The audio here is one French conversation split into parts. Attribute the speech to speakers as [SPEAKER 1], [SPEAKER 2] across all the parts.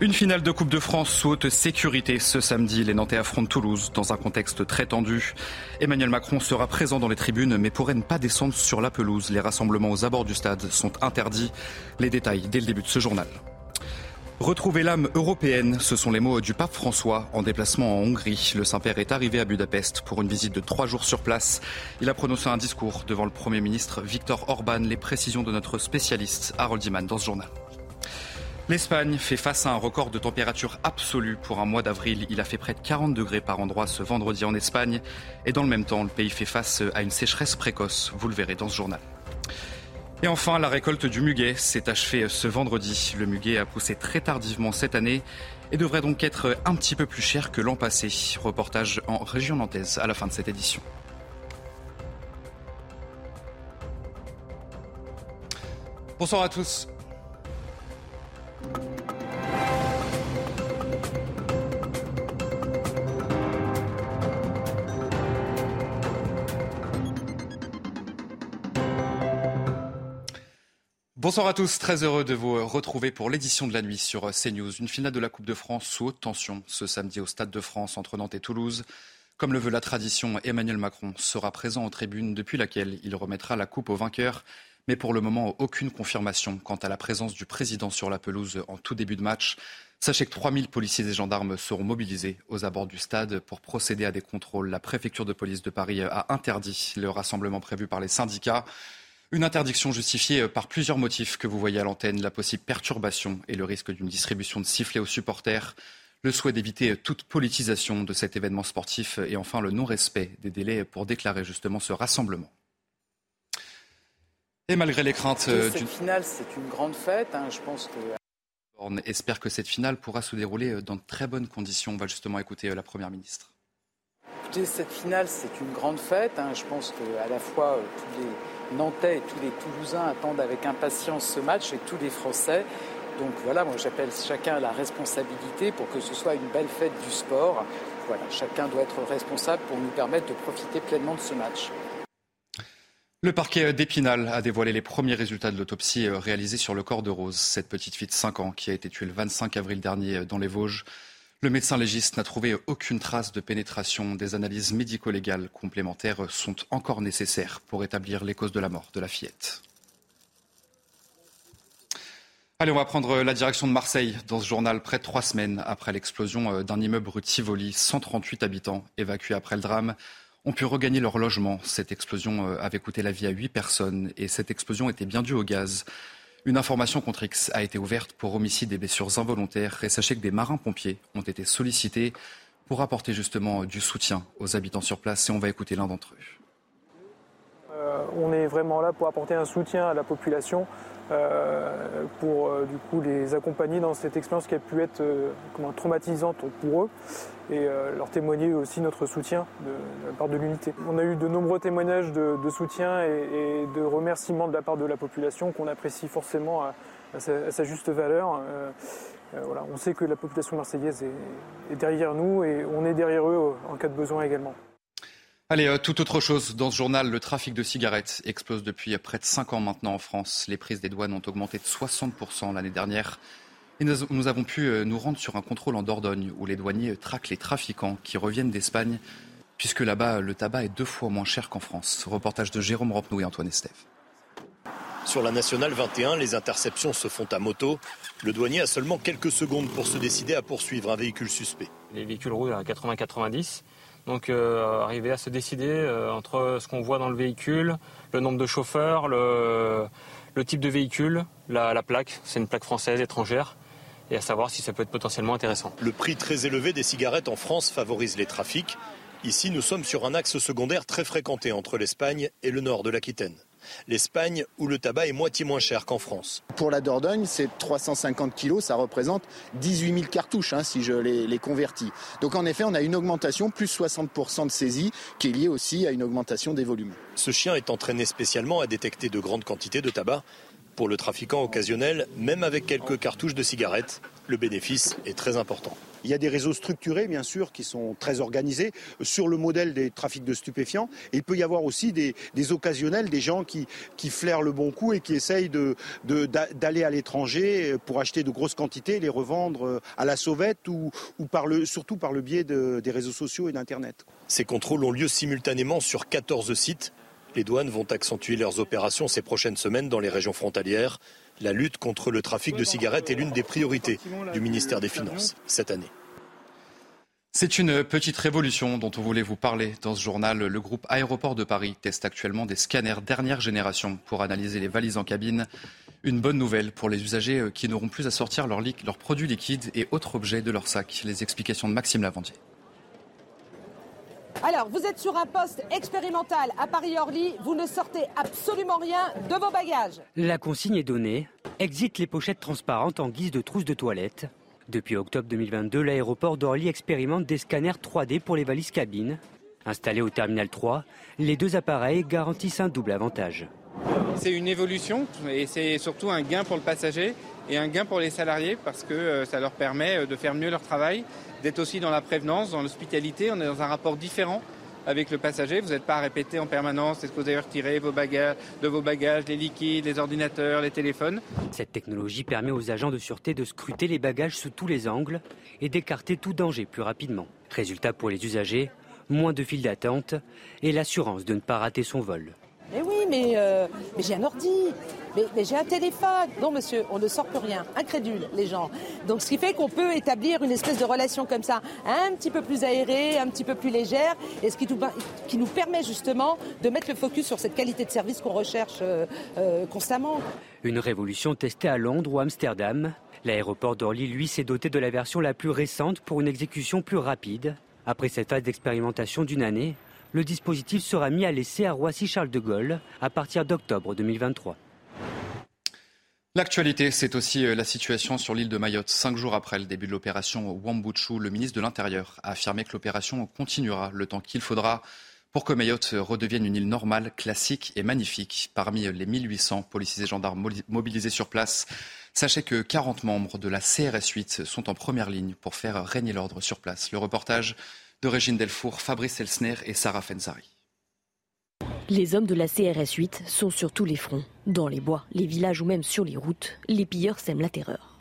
[SPEAKER 1] Une finale de Coupe de France sous haute sécurité ce samedi. Les Nantais affrontent Toulouse dans un contexte très tendu. Emmanuel Macron sera présent dans les tribunes mais pourrait ne pas descendre sur la pelouse. Les rassemblements aux abords du stade sont interdits. Les détails dès le début de ce journal. Retrouver l'âme européenne, ce sont les mots du pape François en déplacement en Hongrie. Le Saint-Père est arrivé à Budapest pour une visite de trois jours sur place. Il a prononcé un discours devant le Premier ministre Viktor Orban. Les précisions de notre spécialiste Harold Iman dans ce journal. L'Espagne fait face à un record de température absolue pour un mois d'avril. Il a fait près de 40 degrés par endroit ce vendredi en Espagne. Et dans le même temps, le pays fait face à une sécheresse précoce. Vous le verrez dans ce journal. Et enfin, la récolte du muguet s'est achevée ce vendredi. Le muguet a poussé très tardivement cette année et devrait donc être un petit peu plus cher que l'an passé. Reportage en région nantaise à la fin de cette édition. Bonsoir à tous. Bonsoir à tous, très heureux de vous retrouver pour l'édition de la nuit sur CNews. Une finale de la Coupe de France sous haute tension ce samedi au Stade de France entre Nantes et Toulouse. Comme le veut la tradition, Emmanuel Macron sera présent aux tribunes depuis laquelle il remettra la coupe au vainqueur. Mais pour le moment, aucune confirmation quant à la présence du président sur la pelouse en tout début de match. Sachez que 3000 policiers et gendarmes seront mobilisés aux abords du stade pour procéder à des contrôles. La préfecture de police de Paris a interdit le rassemblement prévu par les syndicats. Une interdiction justifiée par plusieurs motifs que vous voyez à l'antenne, la possible perturbation et le risque d'une distribution de sifflets aux supporters, le souhait d'éviter toute politisation de cet événement sportif et enfin le non-respect des délais pour déclarer justement ce rassemblement. Et malgré les craintes
[SPEAKER 2] d'une finale, c'est une grande fête. Hein. Je pense que
[SPEAKER 1] on espère que cette finale pourra se dérouler dans de très bonnes conditions. On va justement écouter la Première ministre.
[SPEAKER 2] Écoutez, cette finale, c'est une grande fête. Hein. Je pense qu'à la fois tous les Nantais et tous les Toulousains attendent avec impatience ce match et tous les Français. Donc voilà, moi j'appelle chacun à la responsabilité pour que ce soit une belle fête du sport. Voilà, chacun doit être responsable pour nous permettre de profiter pleinement de ce match.
[SPEAKER 1] Le parquet d'Épinal a dévoilé les premiers résultats de l'autopsie réalisée sur le corps de Rose, cette petite fille de 5 ans qui a été tuée le 25 avril dernier dans les Vosges. Le médecin légiste n'a trouvé aucune trace de pénétration. Des analyses médico-légales complémentaires sont encore nécessaires pour établir les causes de la mort de la fillette. Allez, on va prendre la direction de Marseille dans ce journal près de trois semaines après l'explosion d'un immeuble rue Tivoli. 138 habitants évacués après le drame ont pu regagner leur logement. Cette explosion avait coûté la vie à huit personnes et cette explosion était bien due au gaz. Une information contre X a été ouverte pour homicide et blessures involontaires et sachez que des marins-pompiers ont été sollicités pour apporter justement du soutien aux habitants sur place et on va écouter l'un d'entre eux.
[SPEAKER 3] Euh, on est vraiment là pour apporter un soutien à la population, euh, pour euh, les accompagner dans cette expérience qui a pu être traumatisante pour eux et leur témoigner aussi notre soutien de, la part de l'unité. On a eu de nombreux témoignages de, soutien et, de remerciements de la part de la population qu'on apprécie forcément à, sa, juste valeur. On sait que la population marseillaise est, derrière nous et on est derrière eux en cas de besoin également.
[SPEAKER 1] Allez, euh, tout autre chose. Dans ce journal, le trafic de cigarettes explose depuis près de 5 ans maintenant en France. Les prises des douanes ont augmenté de 60% l'année dernière. Et nous, nous, avons pu nous rendre sur un contrôle en Dordogne où les douaniers traquent les trafiquants qui reviennent d'Espagne, puisque là-bas, le tabac est deux fois moins cher qu'en France. Reportage de Jérôme Rampenou et Antoine Estève.
[SPEAKER 4] Sur la nationale 21, les interceptions se font à moto. Le douanier a seulement quelques secondes pour se décider à poursuivre un véhicule suspect.
[SPEAKER 5] Les véhicules roulent à 80-90. Donc euh, arriver à se décider euh, entre ce qu'on voit dans le véhicule, le nombre de chauffeurs, le, type de véhicule, la plaque, c'est une plaque française étrangère, et à savoir si ça peut être potentiellement intéressant.
[SPEAKER 4] Le prix très élevé des cigarettes en France favorise les trafics. Ici, nous sommes sur un axe secondaire très fréquenté entre l'Espagne et le nord de l'Aquitaine. l'Espagne où le tabac est moitié moins cher qu'en France.
[SPEAKER 6] Pour la Dordogne, c'est 350 kilos, ça représente 18 000 cartouches hein, si je les, les, convertis. Donc en effet, on a une augmentation, plus 60% de saisie, qui est liée aussi à une augmentation des volumes.
[SPEAKER 4] Ce chien est entraîné spécialement à détecter de grandes quantités de tabac. Pour le trafiquant occasionnel, même avec quelques cartouches de cigarettes, le bénéfice est très important.
[SPEAKER 7] Il y a des réseaux structurés, bien sûr, qui sont très organisés sur le modèle des trafics de stupéfiants. Et il peut y avoir aussi des, des occasionnels, des gens qui, qui, flairent le bon coup et qui essayent d'aller de, à l'étranger pour acheter de grosses quantités, les revendre à la sauvette ou, ou par le, surtout par le biais de, des réseaux sociaux et d'Internet.
[SPEAKER 4] Ces contrôles ont lieu simultanément sur 14 sites les douanes vont accentuer leurs opérations ces prochaines semaines dans les régions frontalières. La lutte contre le trafic de cigarettes est l'une des priorités du ministère des Finances cette année.
[SPEAKER 1] C'est une petite révolution dont on voulait vous parler dans ce journal. Le groupe Aéroport de Paris teste actuellement des scanners dernière génération pour analyser les valises en cabine. Une bonne nouvelle pour les usagers qui n'auront plus à sortir leurs leur produits liquides et autres objets de leur sac. Les explications de Maxime Lavandier.
[SPEAKER 8] Alors, vous êtes sur un poste expérimental à Paris-Orly. Vous ne sortez absolument rien de vos bagages.
[SPEAKER 9] La consigne est donnée. Exit les pochettes transparentes en guise de trousse de toilette. Depuis octobre 2022, l'aéroport d'Orly expérimente des scanners 3D pour les valises cabines. Installés au terminal 3, les deux appareils garantissent un double avantage.
[SPEAKER 10] C'est une évolution et c'est surtout un gain pour le passager et un gain pour les salariés parce que ça leur permet de faire mieux leur travail, d'être aussi dans la prévenance, dans l'hospitalité. On est dans un rapport différent avec le passager. Vous n'êtes pas à répéter en permanence est-ce que vous avez retiré de vos bagages les liquides, les ordinateurs, les téléphones.
[SPEAKER 9] Cette technologie permet aux agents de sûreté de scruter les bagages sous tous les angles et d'écarter tout danger plus rapidement. Résultat pour les usagers, moins de files d'attente et l'assurance de ne pas rater son vol.
[SPEAKER 8] Mais oui, mais, euh, mais j'ai un ordi, mais, j'ai un téléphone. Non, monsieur, on ne sort plus rien. Incrédule, les gens. Donc, ce qui fait qu'on peut établir une espèce de relation comme ça, un petit peu plus aérée, un petit peu plus légère, et ce qui nous, qui nous permet justement de mettre le focus sur cette qualité de service qu'on recherche euh, euh, constamment.
[SPEAKER 9] Une révolution testée à Londres ou Amsterdam. L'aéroport d'Orly, lui, s'est doté de la version la plus récente pour une exécution plus rapide. Après cette phase d'expérimentation d'une année, le dispositif sera mis à l'essai à Roissy-Charles de Gaulle à partir d'octobre 2023.
[SPEAKER 1] L'actualité, c'est aussi la situation sur l'île de Mayotte. Cinq jours après le début de l'opération Wambuchu, le ministre de l'Intérieur a affirmé que l'opération continuera le temps qu'il faudra pour que Mayotte redevienne une île normale, classique et magnifique. Parmi les 1800 policiers et gendarmes mobilisés sur place, sachez que 40 membres de la CRS 8 sont en première ligne pour faire régner l'ordre sur place. Le reportage de Régine Delfour, Fabrice Elsner et Sarah Fenzari.
[SPEAKER 11] Les hommes de la CRS 8 sont sur tous les fronts. Dans les bois, les villages ou même sur les routes, les pilleurs sèment la terreur.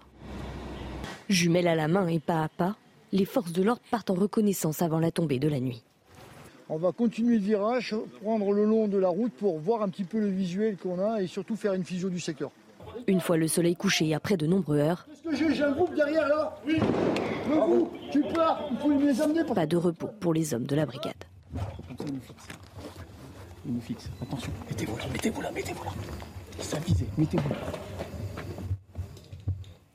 [SPEAKER 11] Jumelles à la main et pas à pas, les forces de l'ordre partent en reconnaissance avant la tombée de la nuit.
[SPEAKER 12] On va continuer le virage, prendre le long de la route pour voir un petit peu le visuel qu'on a et surtout faire une physio du secteur.
[SPEAKER 11] Une fois le soleil couché après de nombreuses heures.
[SPEAKER 12] Est-ce que j'ai un groupe derrière là Oui. Le vous, tu pars, il faut les amener. Pour...
[SPEAKER 11] Pas de repos pour les hommes de la brigade.
[SPEAKER 12] Il nous fixe. Attention, mettez-vous là, mettez-vous là, mettez-vous là. Ça visé, mettez-vous là.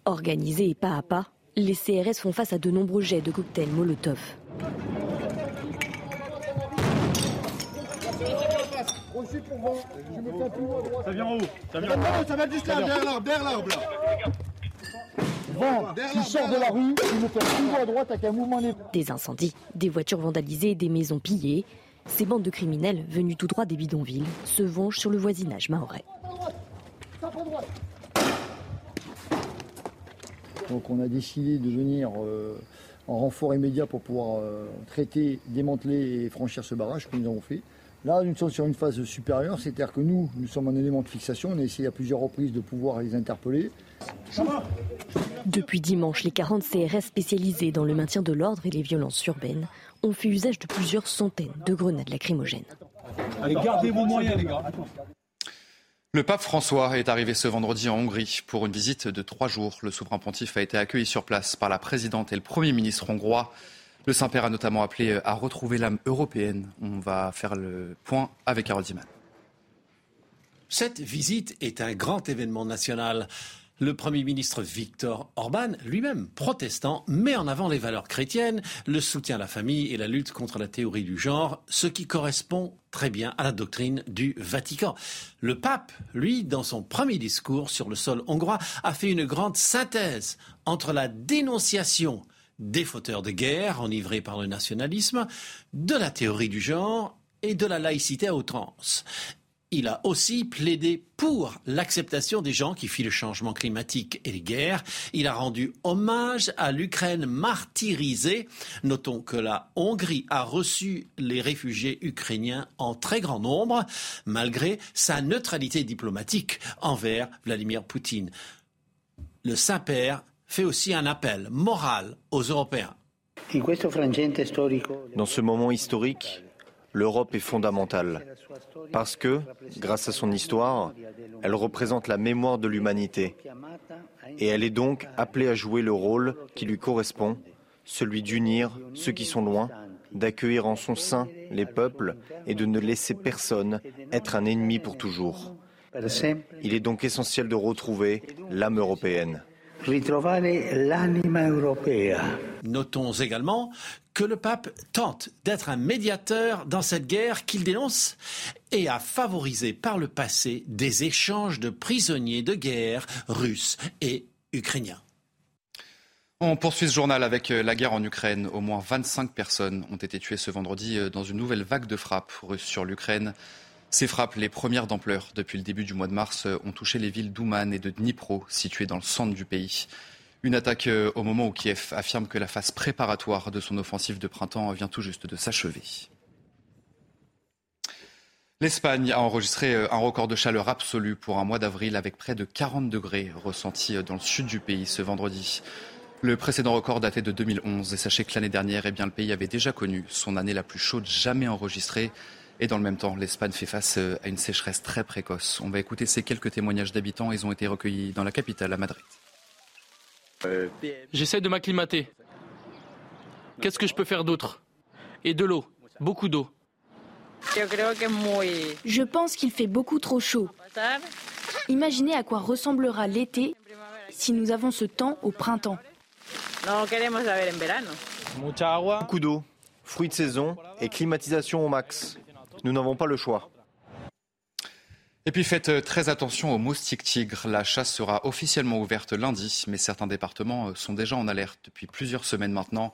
[SPEAKER 11] Organisés et pas à pas, les CRS font face à de nombreux jets de cocktails Molotov.
[SPEAKER 12] Ça vient en haut. Ça vient en haut. Ça va juste là, derrière l'arbre, derrière l'arbre là. Vent qui sort de la rue, il me fait tout à droite avec un mouvement
[SPEAKER 11] Des incendies, des voitures vandalisées, des maisons pillées. Ces bandes de criminels venus tout droit des bidonvilles se vengent sur le voisinage mahorais.
[SPEAKER 12] Donc on a décidé de venir euh, en renfort immédiat pour pouvoir euh, traiter, démanteler et franchir ce barrage que nous avons fait. Là, nous sommes sur une phase supérieure, c'est-à-dire que nous, nous sommes un élément de fixation. On a essayé à plusieurs reprises de pouvoir les interpeller.
[SPEAKER 11] Depuis dimanche, les 40 CRS spécialisés dans le maintien de l'ordre et les violences urbaines ont fait usage de plusieurs centaines de grenades lacrymogènes.
[SPEAKER 12] Allez, gardez vos moyens, les gars.
[SPEAKER 1] Le pape François est arrivé ce vendredi en Hongrie pour une visite de trois jours. Le souverain pontife a été accueilli sur place par la présidente et le premier ministre hongrois. Le Saint-Père a notamment appelé à retrouver l'âme européenne. On va faire le point avec Harold Diman.
[SPEAKER 13] Cette visite est un grand événement national. Le Premier ministre Viktor Orban, lui-même protestant, met en avant les valeurs chrétiennes, le soutien à la famille et la lutte contre la théorie du genre, ce qui correspond très bien à la doctrine du Vatican. Le pape, lui, dans son premier discours sur le sol hongrois, a fait une grande synthèse entre la dénonciation des fauteurs de guerre enivrés par le nationalisme, de la théorie du genre et de la laïcité à outrance. Il a aussi plaidé pour l'acceptation des gens qui fuient le changement climatique et les guerres. Il a rendu hommage à l'Ukraine martyrisée. Notons que la Hongrie a reçu les réfugiés ukrainiens en très grand nombre, malgré sa neutralité diplomatique envers Vladimir Poutine. Le Saint-Père fait aussi un appel moral aux Européens.
[SPEAKER 14] Dans ce moment historique, l'Europe est fondamentale parce que, grâce à son histoire, elle représente la mémoire de l'humanité et elle est donc appelée à jouer le rôle qui lui correspond, celui d'unir ceux qui sont loin, d'accueillir en son sein les peuples et de ne laisser personne être un ennemi pour toujours. Il est donc essentiel de retrouver l'âme européenne.
[SPEAKER 13] Notons également que le pape tente d'être un médiateur dans cette guerre qu'il dénonce et a favorisé par le passé des échanges de prisonniers de guerre russes et ukrainiens.
[SPEAKER 1] On poursuit ce journal avec euh, la guerre en Ukraine. Au moins 25 personnes ont été tuées ce vendredi euh, dans une nouvelle vague de frappes russes sur l'Ukraine. Ces frappes, les premières d'ampleur depuis le début du mois de mars, euh, ont touché les villes d'Ouman et de Dnipro, situées dans le centre du pays. Une attaque euh, au moment où Kiev affirme que la phase préparatoire de son offensive de printemps vient tout juste de s'achever. L'Espagne a enregistré euh, un record de chaleur absolue pour un mois d'avril avec près de 40 degrés ressentis dans le sud du pays ce vendredi. Le précédent record datait de 2011 et sachez que l'année dernière, eh bien, le pays avait déjà connu son année la plus chaude jamais enregistrée. Et dans le même temps, l'Espagne fait face à une sécheresse très précoce. On va écouter ces quelques témoignages d'habitants. Ils ont été recueillis dans la capitale, à Madrid.
[SPEAKER 15] J'essaie de m'acclimater. Qu'est-ce que je peux faire d'autre? Et de l'eau, beaucoup d'eau.
[SPEAKER 16] Je pense qu'il fait beaucoup trop chaud. Imaginez à quoi ressemblera l'été si nous avons ce temps au printemps.
[SPEAKER 14] Beaucoup d'eau, fruits de saison et climatisation au max. Nous n'avons pas le choix.
[SPEAKER 1] Et puis faites euh, très attention aux moustiques tigres. La chasse sera officiellement ouverte lundi, mais certains départements euh, sont déjà en alerte depuis plusieurs semaines maintenant.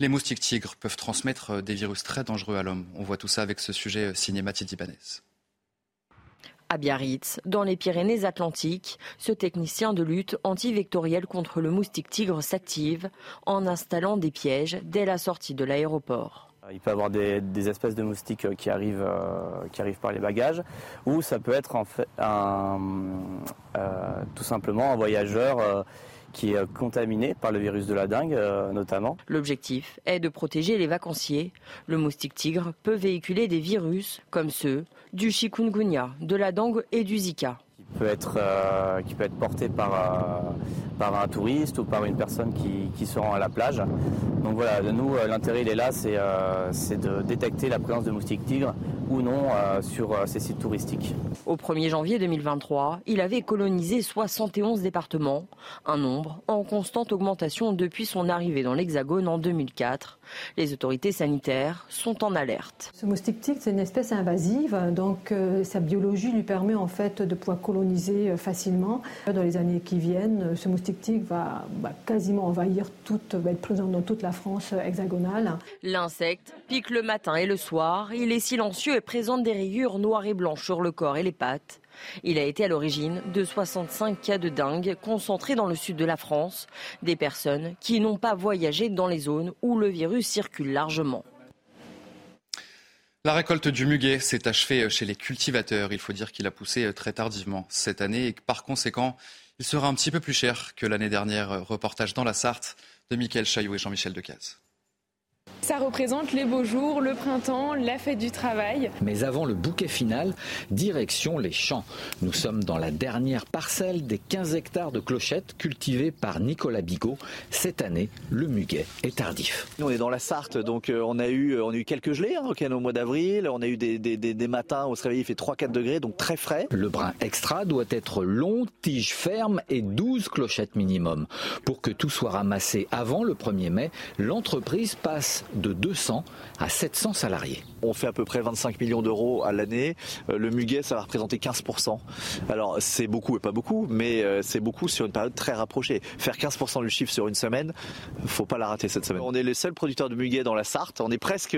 [SPEAKER 1] Les moustiques tigres peuvent transmettre euh, des virus très dangereux à l'homme. On voit tout ça avec ce sujet signé Mathilde Ibanez.
[SPEAKER 17] À Biarritz, dans les Pyrénées-Atlantiques, ce technicien de lutte antivectorielle contre le moustique tigre s'active en installant des pièges dès la sortie de l'aéroport.
[SPEAKER 7] Il peut y avoir des, espèces de moustiques euh, qui arrivent, euh, qui arrivent par les bagages, ou ça peut être en fait euh, tout simplement un voyageur qui est contaminé par le virus de la dengue notamment.
[SPEAKER 17] L'objectif est de protéger les vacanciers. Le moustique tigre peut véhiculer des virus comme ceux du chikungunya, de la dengue et du zika
[SPEAKER 7] peut être, euh, qui peut être porté par, euh, par un touriste ou par une personne qui, qui, se rend à la plage. Donc voilà, nous, euh, l'intérêt il est là, c'est de détecter la présence de moustiques tigres ou non sur ces sites touristiques.
[SPEAKER 17] Au 1er janvier 2023, il avait colonisé 71 départements, un nombre en constante augmentation depuis son arrivée dans l'Hexagone en 2004. Les autorités sanitaires sont en alerte.
[SPEAKER 18] Ce moustique tigre, c'est une espèce invasive, donc sa biologie lui permet en fait de pouvoir coloniser euh, facilement. Dans les années qui viennent, euh, ce moustique tigre va, quasiment envahir toute, va être présent dans toute la France euh, hexagonale.
[SPEAKER 17] L'insecte pique le matin et le soir. Il est silencieux présente des rayures noires et blanches sur le corps et les pattes. Il a été à l'origine de 65 cas de dingue concentrés dans le sud de la France, des personnes qui n'ont pas voyagé dans les zones où le virus circule largement.
[SPEAKER 1] La récolte du muguet s'est achevée chez les cultivateurs. Il faut dire qu'il a poussé très tardivement cette année et par conséquent, il sera un petit peu plus cher que l'année dernière. Reportage dans la Sarthe de Mickaël Chaillot et Jean-Michel Decaze.
[SPEAKER 19] Ça représente les beaux jours, le printemps, la fête du travail.
[SPEAKER 20] Mais avant le bouquet final, direction les champs. Nous sommes dans la dernière parcelle des 15 hectares de clochettes cultivées par Nicolas Bigot. Cette année, le muguet est tardif.
[SPEAKER 21] On est dans la Sarthe, donc euh, on a eu, on a eu quelques gelées hein, au mois d'avril. On a eu des, des, des, des matins où on se réveillait, il fait 3-4 degrés, donc très frais.
[SPEAKER 20] Le brin extra doit être long, tige ferme et 12 clochettes minimum. Pour que tout soit ramassé avant le 1er mai, l'entreprise passe de 200 à 700 salariés.
[SPEAKER 21] On fait à peu près 25 millions d'euros à l'année. Euh, le muguet, ça va représenter 15%. Alors c'est beaucoup et pas beaucoup, mais euh, c'est beaucoup sur une période très rapprochée. Faire 15% du chiffre sur une semaine, faut pas la rater cette semaine. On est les seuls producteurs de muguet dans la Sarthe. On est presque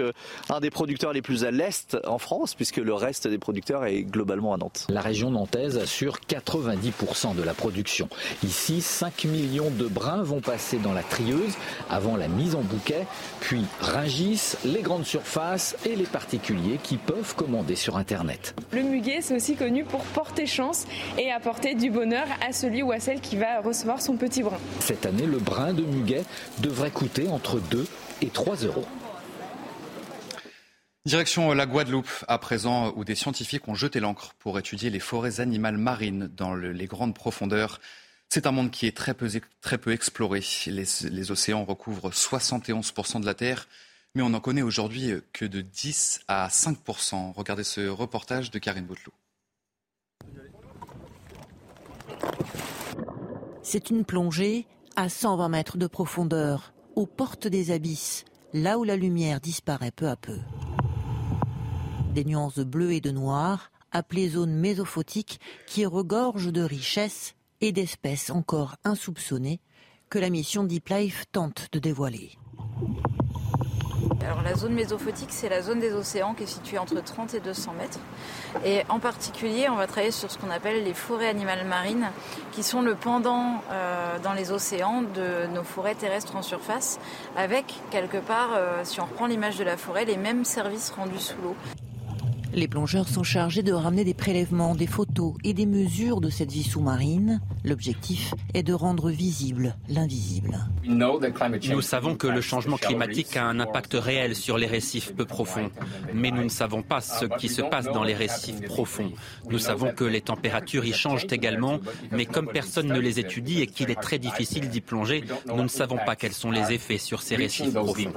[SPEAKER 21] un des producteurs les plus à l'est en France, puisque le reste des producteurs est globalement à Nantes.
[SPEAKER 20] La région nantaise assure 90% de la production. Ici, 5 millions de brins vont passer dans la trieuse avant la mise en bouquet, puis ringissent les grandes surfaces et les particuliers qui peuvent commander sur Internet.
[SPEAKER 19] Le muguet, c'est aussi connu pour porter chance et apporter du bonheur à celui ou à celle qui va recevoir son petit brin.
[SPEAKER 20] Cette année, le brin de muguet devrait coûter entre 2 et 3 euros.
[SPEAKER 1] Direction la Guadeloupe, à présent, où des scientifiques ont jeté l'encre pour étudier les forêts animales marines dans le, les grandes profondeurs. C'est un monde qui est très peu, exploré. Les, les océans recouvrent 71% de la Terre, mais on n'en connaît aujourd'hui que de 10 à 5%. Regardez ce reportage de Karine Bouteloup.
[SPEAKER 11] C'est une plongée à 120 mètres de profondeur, aux portes des abysses, là où la lumière disparaît peu à peu. Des nuances de bleu et de noir, appelées zones mésophotiques, qui regorgent de richesses et d'espèces encore insoupçonnées que la mission Deep Life tente de dévoiler.
[SPEAKER 22] Alors la zone mésophotique, c'est la zone des océans qui est située entre 30 et 200 mètres. Et en particulier, on va travailler sur ce qu'on appelle les forêts animales marines, qui sont le pendant euh, dans les océans de nos forêts terrestres en surface, avec quelque part, euh, si on reprend l'image de la forêt, les mêmes services rendus sous l'eau.
[SPEAKER 11] Les plongeurs sont chargés de ramener des prélèvements, des photos et des mesures de cette vie sous-marine. L'objectif est de rendre visible l'invisible.
[SPEAKER 23] Nous savons que le changement climatique a un impact réel sur les récifs peu profonds, mais nous ne savons pas ce qui se passe dans les récifs profonds. Nous savons que les températures y changent également, mais comme personne ne les étudie et qu'il est très difficile d'y plonger, nous ne savons pas quels sont les effets sur ces récifs profonds.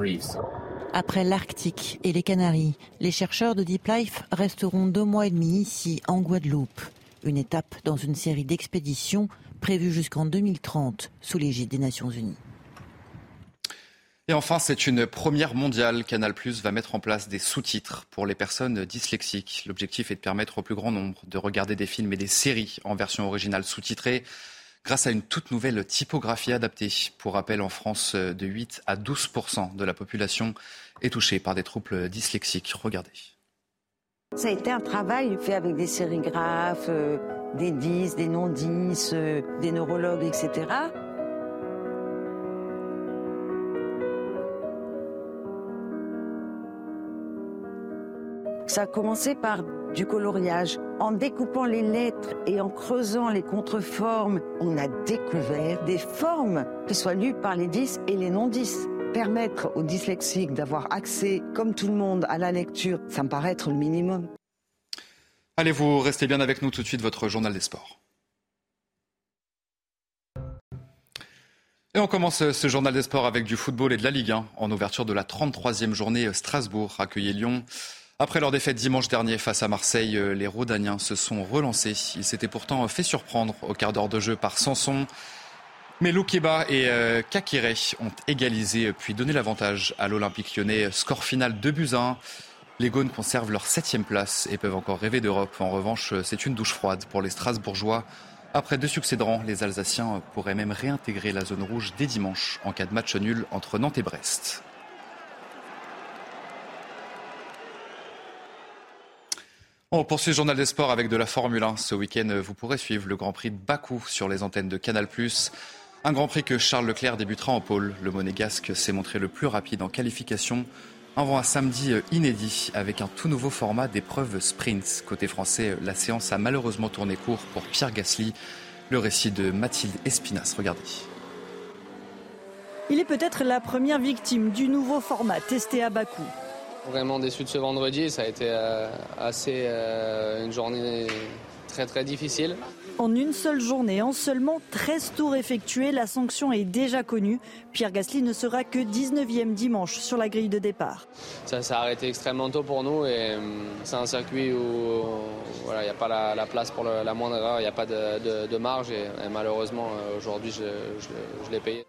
[SPEAKER 11] Après l'Arctique et les Canaries, les chercheurs de Deep Life resteront deux mois et demi ici, en Guadeloupe. Une étape dans une série d'expéditions prévues jusqu'en 2030 sous l'égide des Nations Unies.
[SPEAKER 1] Et enfin, c'est une première mondiale. Canal va mettre en place des sous-titres pour les personnes dyslexiques. L'objectif est de permettre au plus grand nombre de regarder des films et des séries en version originale sous-titrée grâce à une toute nouvelle typographie adaptée. Pour rappel, en France, de 8 à 12% de la population est touchée par des troubles dyslexiques. Regardez.
[SPEAKER 24] Ça a été un travail fait avec des sérigraphes, euh, des 10, des non-10, euh, des neurologues, etc. Ça a commencé par du coloriage. En découpant les lettres et en creusant les contreformes, on a découvert des formes qui soient lues par les 10 et les non-10. Permettre aux dyslexiques d'avoir accès, comme tout le monde, à la lecture, ça me paraît être le minimum.
[SPEAKER 1] Allez, vous restez bien avec nous tout de suite, votre journal des sports. Et on commence ce journal des sports avec du football et de la Ligue 1 en ouverture de la 33e journée. Strasbourg accueillait Lyon. Après leur défaite dimanche dernier face à Marseille, les Rodaniens se sont relancés. Ils s'étaient pourtant fait surprendre au quart d'heure de jeu par Sanson. Mais Loukeba et euh, Kakire ont égalisé puis donné l'avantage à l'Olympique lyonnais. Score final 2 buts 1. Les Gaunes conservent leur septième place et peuvent encore rêver d'Europe. En revanche, c'est une douche froide pour les Strasbourgeois. Après deux succès de rang, les Alsaciens pourraient même réintégrer la zone rouge dès dimanche en cas de match nul entre Nantes et Brest. On poursuit le journal des sports avec de la Formule 1. Ce week-end, vous pourrez suivre le Grand Prix de Bakou sur les antennes de Canal+. Un Grand Prix que Charles Leclerc débutera en pôle. Le monégasque s'est montré le plus rapide en qualification avant un samedi inédit avec un tout nouveau format d'épreuve sprint. Côté français, la séance a malheureusement tourné court pour Pierre Gasly. Le récit de Mathilde Espinas. Regardez.
[SPEAKER 25] Il est peut-être la première victime du nouveau format testé à Bakou.
[SPEAKER 26] Vraiment déçu de ce vendredi, ça a été euh, assez une journée très très difficile.
[SPEAKER 25] En une seule journée, en seulement 13 tours effectués, la sanction est déjà connue. Pierre Gasly ne sera que 19e dimanche sur la grille de départ.
[SPEAKER 26] Ça s'est arrêté extrêmement tôt pour nous et hum, c'est un circuit où il n'y a pas la, place pour la moindre erreur, il n'y a pas de, marge et, malheureusement euh, aujourd'hui je l'ai payé.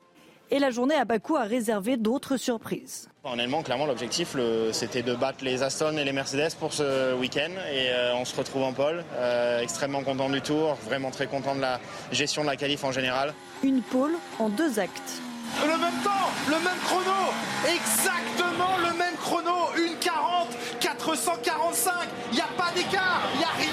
[SPEAKER 25] Et la journée à Bakou a réservé d'autres surprises.
[SPEAKER 6] Honnêtement, clairement, l'objectif, c'était de battre les Aston et les Mercedes pour ce week-end. Et euh, on se retrouve en pole. Euh, extrêmement content du tour, vraiment très content de la gestion de la qualif en général.
[SPEAKER 25] Une pole en deux actes.
[SPEAKER 27] Le même temps, le même chrono, exactement le même chrono, une 40, 445, il n'y a pas d'écart, il n'y a rien.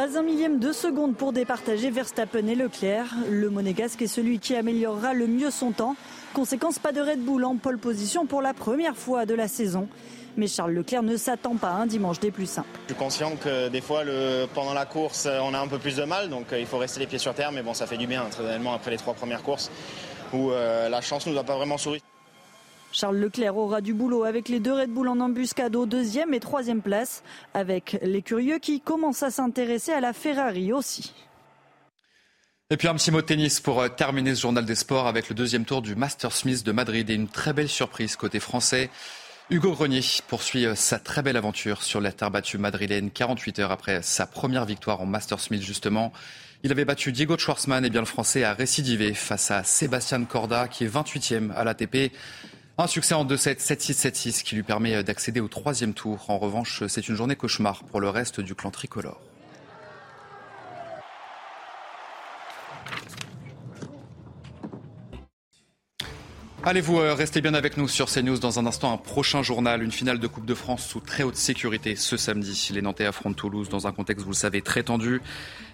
[SPEAKER 25] Pas un millième de seconde pour départager Verstappen et Leclerc. Le monégasque est celui qui améliorera le mieux son temps. Conséquence, pas de Red Bull en pole position pour la première fois de la saison. Mais Charles Leclerc ne s'attend pas à un dimanche des plus simples.
[SPEAKER 6] Je suis conscient que des fois, pendant la course, on a un peu plus de mal, donc euh, il faut rester les pieds sur terre. Mais bon, ça fait du bien, très après les trois premières courses où euh, la chance ne nous a pas vraiment souri.
[SPEAKER 25] Charles Leclerc aura du boulot avec les deux Red Bull en embuscade aux deuxième et troisième place, avec les curieux qui commencent à s'intéresser à la Ferrari aussi.
[SPEAKER 1] Et puis un petit mot de tennis pour euh, terminer ce journal des sports avec le deuxième tour du Master Smith de Madrid et une très belle surprise côté français. Hugo Grenier poursuit euh, sa très belle aventure sur la terre battue madrilène 48 heures après sa première victoire en Master Smith justement. Il avait battu Diego Schwartzmann et bien le français a récidivé face à Sébastien Corda qui est 28e à l'ATP. Un succès en 2-7, 7-6, 7-6 qui lui permet euh, d'accéder au troisième tour. En revanche, c'est une journée cauchemar pour le reste du clan tricolore. Allez-vous euh, rester bien avec nous sur CNews dans un instant, un prochain journal, une finale de Coupe de France sous très haute sécurité ce samedi. Les Nantais affrontent Toulouse dans un contexte, vous le savez, très tendu.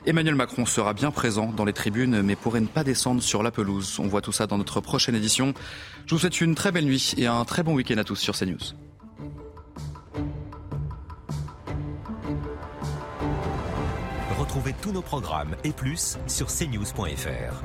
[SPEAKER 1] Emmanuel Macron sera bien présent dans les tribunes, mais pourrait ne pas descendre sur la pelouse. On voit tout ça dans notre prochaine édition. Je vous souhaite une très belle nuit et un très bon week-end à tous sur CNews.
[SPEAKER 28] Retrouvez tous nos programmes et plus sur cnews.fr.